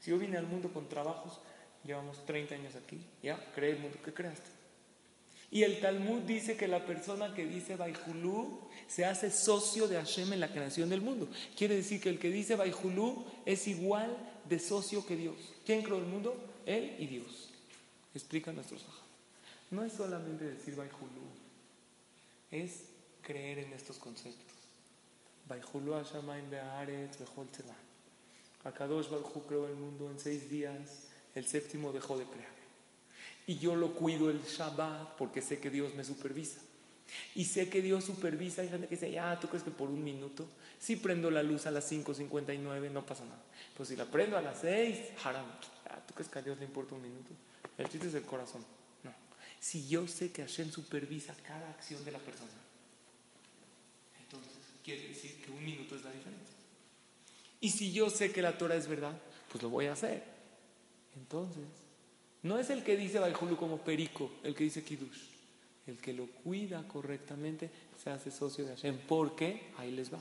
Si yo vine al mundo con trabajos, llevamos 30 años aquí, ya creé el mundo. ¿Qué creaste? Y el Talmud dice que la persona que dice Baijulú se hace socio de Hashem en la creación del mundo. Quiere decir que el que dice Baijulú es igual de socio que Dios. ¿Quién creó el mundo? Él y Dios. Explica nuestros ojos. No es solamente decir Baijulú, es creer en estos conceptos. Akadosh Baruj creó el mundo en seis días, el séptimo dejó de crear. Y yo lo cuido el Shabbat porque sé que Dios me supervisa. Y sé que Dios supervisa. Hay gente que dice, ya, ¿tú crees que por un minuto? Si prendo la luz a las 5.59 no pasa nada. Pues si la prendo a las 6, haram. ¿Tú crees que a Dios le importa un minuto? El chiste es el corazón. No. Si yo sé que Hashem supervisa cada acción de la persona, quiere decir que un minuto es la diferencia. Y si yo sé que la Torah es verdad, pues lo voy a hacer. Entonces, no es el que dice Baijulu como perico, el que dice Kiddush. El que lo cuida correctamente se hace socio de Hashem. porque Ahí les va.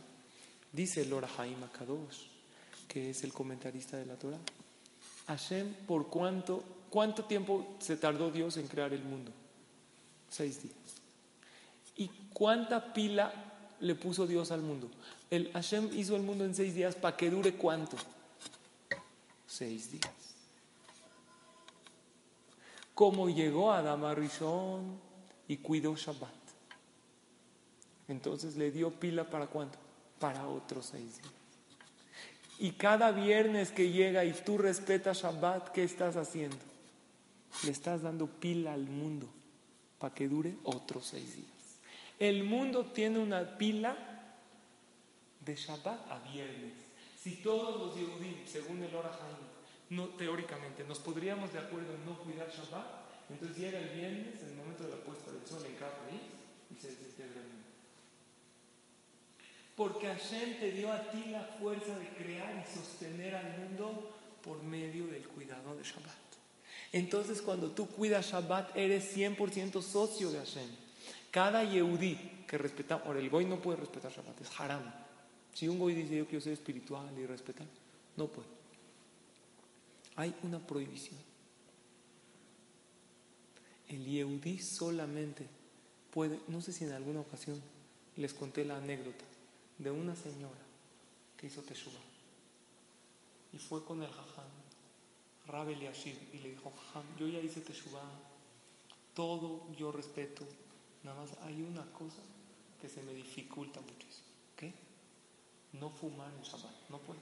Dice Lora Haim Akadosh, que es el comentarista de la Torah. Hashem, ¿por cuánto, cuánto tiempo se tardó Dios en crear el mundo? Seis días. ¿Y cuánta pila le puso Dios al mundo. El Hashem hizo el mundo en seis días para que dure cuánto? Seis días. cómo llegó a Damarishon y cuidó Shabbat. Entonces le dio pila para cuánto? Para otros seis días. Y cada viernes que llega y tú respetas Shabbat, ¿qué estás haciendo? Le estás dando pila al mundo para que dure otros seis días. El mundo tiene una pila de Shabbat a viernes. Si todos los Yehudim, según el Ora no, teóricamente, nos podríamos de acuerdo en no cuidar Shabbat, entonces llega el viernes, en el momento de la puesta del sol en cada país, y se desintegra. Porque Hashem te dio a ti la fuerza de crear y sostener al mundo por medio del cuidado de Shabbat. Entonces, cuando tú cuidas Shabbat, eres 100% socio de Hashem. Cada Yehudi que respeta, ahora el Goy no puede respetar Shabbat, es haram. Si un Goy dice yo quiero ser espiritual y respetar, no puede. Hay una prohibición. El Yehudi solamente puede, no sé si en alguna ocasión les conté la anécdota de una señora que hizo Teshuvah y fue con el Jajam Rabel Yashir y le dijo, yo ya hice Teshuvah, todo yo respeto, nada más hay una cosa que se me dificulta muchísimo. ¿Qué? No fumar en Shabbat, no puedo.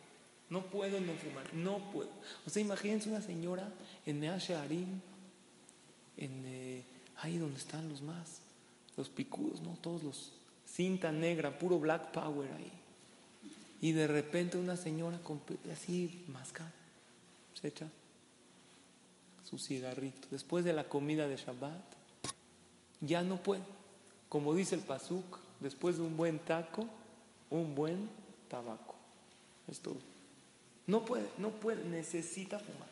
No puedo no fumar, no puedo. O sea, imagínense una señora en Mea Shearim, en eh, ahí donde están los más, los picudos, ¿no? Todos los cinta negra, puro black power ahí. Y de repente una señora así mascada, se echa su cigarrito. Después de la comida de Shabbat, ya no puede. Como dice el Pasuk, después de un buen taco, un buen tabaco. Es todo. No puede, no puede, necesita fumar.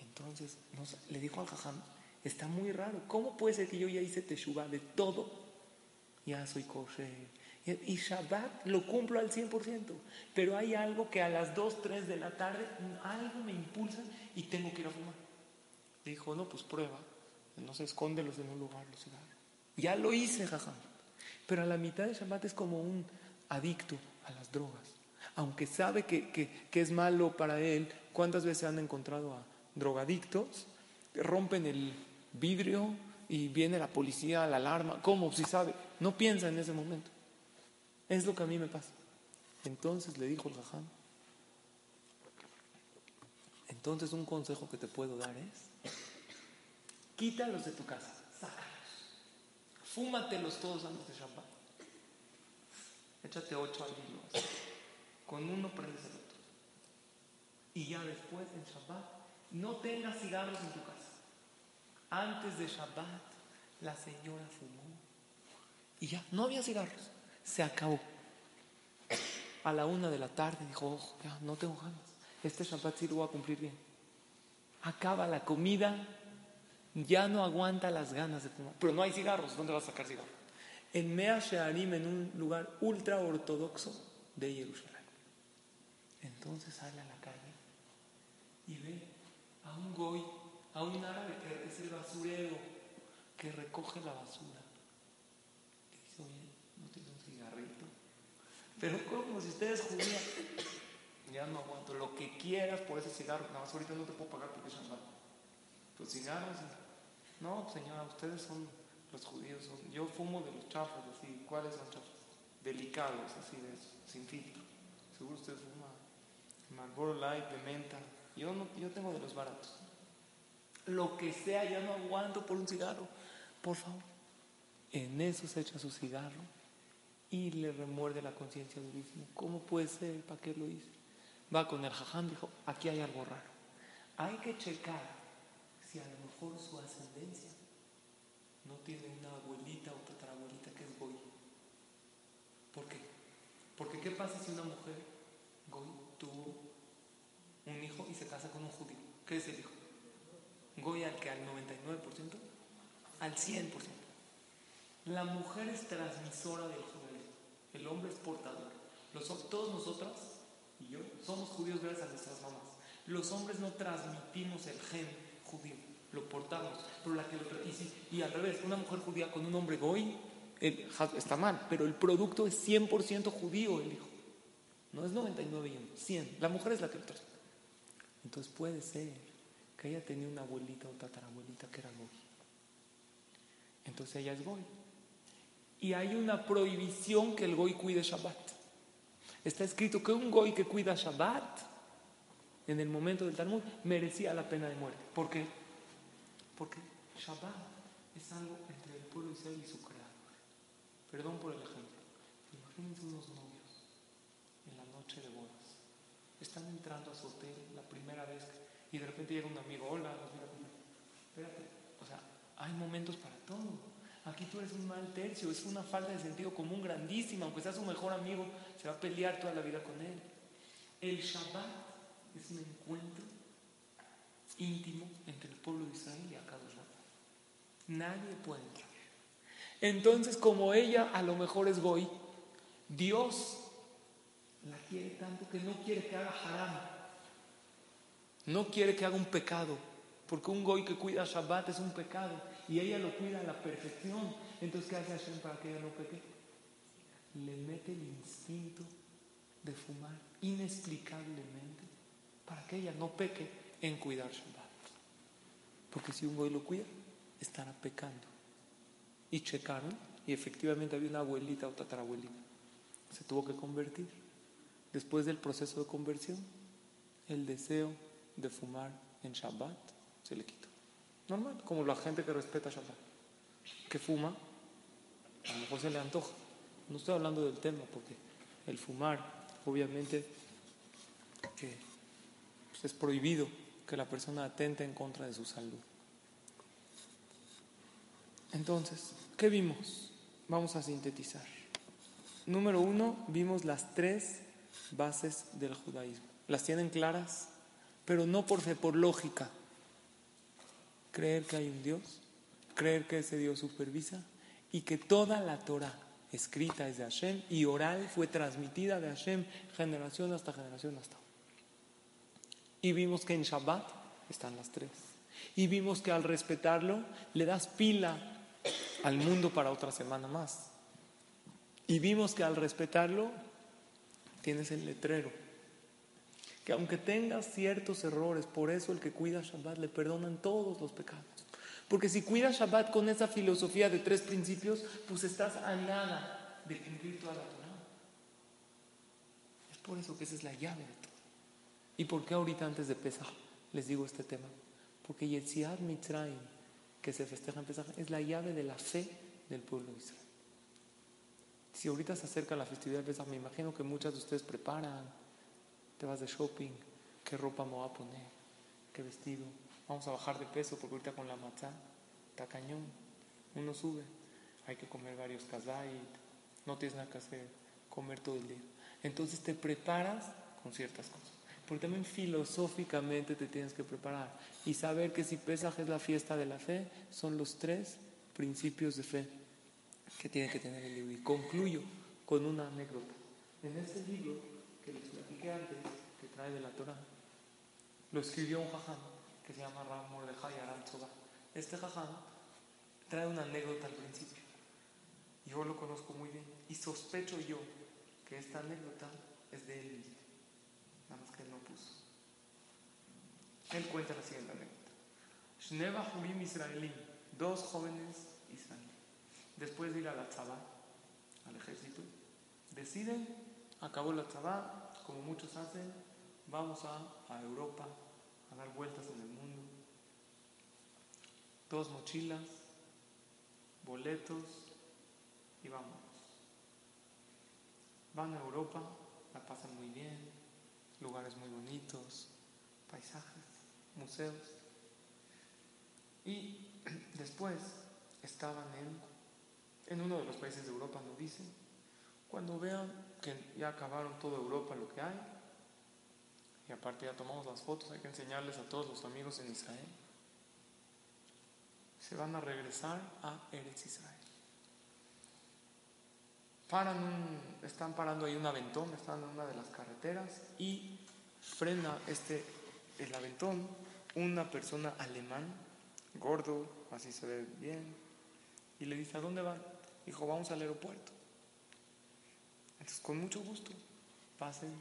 Entonces le dijo al jajam, está muy raro, ¿cómo puede ser que yo ya hice teshuva de todo? Ya soy kosher, y Shabbat lo cumplo al 100%, pero hay algo que a las 2, 3 de la tarde, algo me impulsa y tengo que ir a fumar. Dijo, no, pues prueba, no se escóndelos en un lugar los. Ya lo hice, jaja. Pero a la mitad de Shabbat es como un adicto a las drogas. Aunque sabe que, que es malo para él, ¿cuántas veces han encontrado a drogadictos? Rompen el vidrio y viene la policía, la alarma. ¿Cómo? Si sabe. No piensa en ese momento. Es lo que a mí me pasa. Entonces le dijo el jajam, entonces un consejo que te puedo dar es, quítalos de tu casa, sácalos, fúmatelos todos antes de Shabbat. Échate ocho al con uno prendes el otro. Y ya después en Shabbat, no tengas cigarros en tu casa. Antes de Shabbat, la señora fumó y ya, no había cigarros se acabó. A la una de la tarde dijo, ojo, ya no tengo ganas. Este Shabbat sí lo voy a cumplir bien. Acaba la comida, ya no aguanta las ganas de fumar. Pero no hay cigarros, ¿dónde vas a sacar cigarros? En Mea Shearim, en un lugar ultra ortodoxo de Jerusalén. Entonces sale a la calle y ve a un goy, a un árabe que es el basurero, que recoge la basura. Pero como si ustedes judías, ya no aguanto lo que quieras por ese cigarro, nada más ahorita no te puedo pagar porque es Shabbat. Los cigarros, no señora, ustedes son los judíos, yo fumo de los chafos, así, ¿cuáles son chafos? Delicados, así de sin filtro. Seguro ustedes fuman Marlboro Light, de menta, yo, no, yo tengo de los baratos. Lo que sea, ya no aguanto por un cigarro, por favor. En eso se echa su cigarro y le remuerde la conciencia durísimo. ¿Cómo puede ser? ¿Para qué lo hice? Va con el jajam, dijo, aquí hay algo raro. Hay que checar si a lo mejor su ascendencia no tiene una abuelita o tatarabuelita que es goy. ¿Por qué? Porque ¿qué pasa si una mujer goy tuvo un hijo y se casa con un judío? ¿Qué es el hijo? Goy al que al 99%, al 100%. La mujer es transmisora del judío el hombre es portador. Los, todos nosotros y yo somos judíos gracias a nuestras mamás. Los hombres no transmitimos el gen judío, lo portamos. Pero la que y, al revés, una mujer judía con un hombre goy está mal, pero el producto es 100% judío el hijo. No es 99 y 100. La mujer es la que lo transmite. Entonces puede ser que ella tenía una abuelita o tatarabuelita que era goy. Entonces ella es goy. Y hay una prohibición que el goy cuide Shabbat. Está escrito que un goy que cuida Shabbat en el momento del Talmud merecía la pena de muerte. ¿Por qué? Porque Shabbat es algo entre el pueblo y su creador. Perdón por el ejemplo. Imagínense unos novios en la noche de bodas. Están entrando a su hotel la primera vez y de repente llega un amigo, hola, espérate. O sea, hay momentos para todo. Aquí tú eres un mal tercio, es una falta de sentido común grandísima. Aunque sea su mejor amigo, se va a pelear toda la vida con él. El Shabbat es un encuentro íntimo entre el pueblo de Israel y Akadosh Nadie puede entrar. Entonces, como ella a lo mejor es Goy, Dios la quiere tanto que no quiere que haga haram. No quiere que haga un pecado. Porque un Goy que cuida Shabbat es un pecado. Y ella lo cuida a la perfección. Entonces, ¿qué hace Hashem para que ella no peque? Le mete el instinto de fumar inexplicablemente para que ella no peque en cuidar Shabbat. Porque si un Goy lo cuida, estará pecando. Y checaron, y efectivamente había una abuelita o tatarabuelita. Se tuvo que convertir. Después del proceso de conversión, el deseo de fumar en Shabbat se le quitó. Normal, como la gente que respeta Shabbat. Que fuma, a lo mejor se le antoja. No estoy hablando del tema, porque el fumar, obviamente, que pues, es prohibido que la persona atente en contra de su salud. Entonces, ¿qué vimos? Vamos a sintetizar. Número uno, vimos las tres bases del judaísmo. Las tienen claras, pero no por por lógica. Creer que hay un Dios, creer que ese Dios supervisa y que toda la Torah escrita es de Hashem y oral fue transmitida de Hashem generación hasta generación hasta Y vimos que en Shabbat están las tres. Y vimos que al respetarlo le das pila al mundo para otra semana más. Y vimos que al respetarlo tienes el letrero. Que aunque tengas ciertos errores, por eso el que cuida Shabbat le perdonan todos los pecados. Porque si cuidas Shabbat con esa filosofía de tres principios, pues estás a nada de cumplir toda la Torah. Es por eso que esa es la llave de todo. ¿Y por qué ahorita antes de Pesach les digo este tema? Porque Yetziat Mitzrayim que se festeja en Pesaj es la llave de la fe del pueblo de Israel. Si ahorita se acerca la festividad de Pesaj, me imagino que muchas de ustedes preparan, te vas de shopping, qué ropa me voy a poner, qué vestido, vamos a bajar de peso porque ahorita con la matzá está cañón, uno sube, hay que comer varios kazait, no tienes nada que hacer, comer todo el día. Entonces te preparas con ciertas cosas. Porque también filosóficamente te tienes que preparar y saber que si Pesaj es la fiesta de la fe, son los tres principios de fe que tiene que tener el libro. Y concluyo con una anécdota. En este libro que les antes, que trae de la Torah, lo escribió un jaján que se llama Ram Mordejai Aranzoba. Este jaján trae una anécdota al principio. Yo lo conozco muy bien y sospecho yo que esta anécdota es de él mismo. Él cuenta la siguiente anécdota. Shneva Hurim Israelim, dos jóvenes israelíes, después de ir a la tzabá, al ejército, deciden, acabó la tzabá, como muchos hacen, vamos a, a Europa a dar vueltas en el mundo. Dos mochilas, boletos y vamos. Van a Europa, la pasan muy bien, lugares muy bonitos, paisajes museos. Y después estaban en, en uno de los países de Europa, nos dicen, cuando vean que ya acabaron toda Europa lo que hay, y aparte ya tomamos las fotos, hay que enseñarles a todos los amigos en Israel, se van a regresar a Eretz Israel. Paran están parando ahí un aventón, están en una de las carreteras y frena este, el aventón una persona alemán, gordo, así se ve bien, y le dice, ¿a dónde van? Dijo, vamos al aeropuerto. Con mucho gusto, pasen,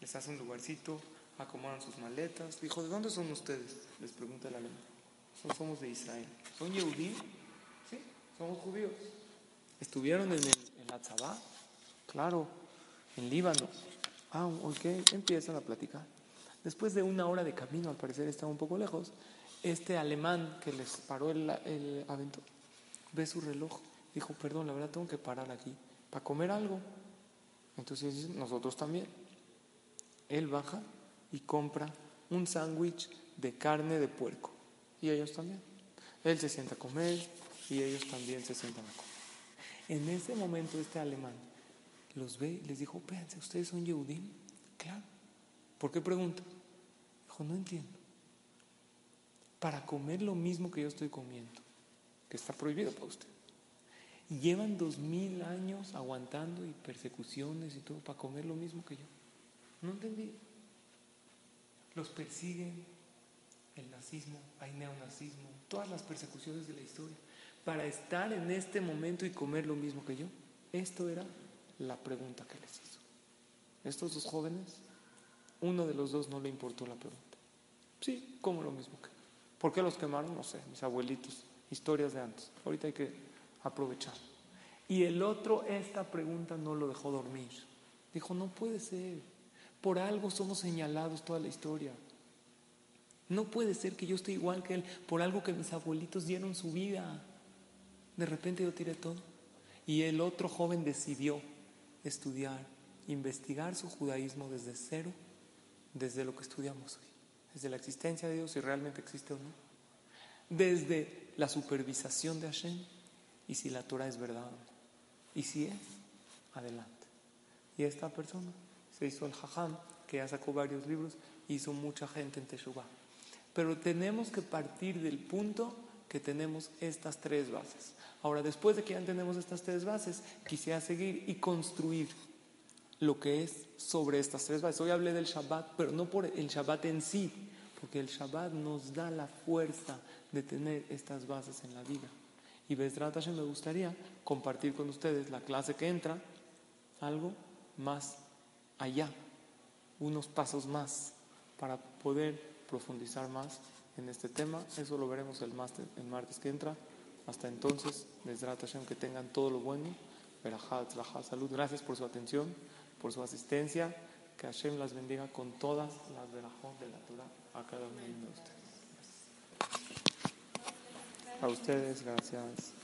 les hace un lugarcito, acomodan sus maletas. Dijo, ¿de dónde son ustedes? Les pregunta el alemán. somos de Israel. ¿Son Yehudim? Sí, somos judíos. ¿Estuvieron en, el, en la? Claro, en Líbano. Ah, ok, empiezan a platicar. Después de una hora de camino, al parecer estaba un poco lejos, este alemán que les paró el, el aventura ve su reloj. Dijo, perdón, la verdad tengo que parar aquí para comer algo. Entonces nosotros también. Él baja y compra un sándwich de carne de puerco. Y ellos también. Él se sienta a comer y ellos también se sientan a comer. En ese momento este alemán los ve y les dijo, espérense, ¿ustedes son Yehudim? Claro. ¿Por qué pregunta? Dijo, no entiendo. Para comer lo mismo que yo estoy comiendo, que está prohibido para usted. Llevan dos mil años aguantando y persecuciones y todo para comer lo mismo que yo. No entendí. Los persiguen el nazismo, hay neonazismo, todas las persecuciones de la historia, para estar en este momento y comer lo mismo que yo. Esto era la pregunta que les hizo. Estos dos jóvenes, uno de los dos no le importó la pregunta. Sí, como lo mismo que. ¿Por qué los quemaron? No sé, mis abuelitos, historias de antes. Ahorita hay que aprovechar. Y el otro, esta pregunta no lo dejó dormir. Dijo, no puede ser. Por algo somos señalados toda la historia. No puede ser que yo esté igual que él por algo que mis abuelitos dieron su vida. De repente yo tiré todo. Y el otro joven decidió estudiar, investigar su judaísmo desde cero, desde lo que estudiamos hoy, desde la existencia de Dios, si realmente existe o no, desde la supervisación de Hashem y si la Torah es verdad. Y si es, adelante. Y esta persona se hizo el jajam, que ya sacó varios libros, hizo mucha gente en Teshuvah. Pero tenemos que partir del punto que tenemos estas tres bases. Ahora, después de que ya tenemos estas tres bases, quisiera seguir y construir lo que es sobre estas tres bases. Hoy hablé del Shabbat, pero no por el Shabbat en sí, porque el Shabbat nos da la fuerza de tener estas bases en la vida. Y Besrat me gustaría compartir con ustedes la clase que entra, algo más allá, unos pasos más para poder profundizar más en este tema. Eso lo veremos el, el martes que entra. Hasta entonces, Besrat Hashem, que tengan todo lo bueno. Verajá, salud. Gracias por su atención, por su asistencia. Que Hashem las bendiga con todas las verajón de la Torah a cada uno de ustedes. A ustedes, gracias.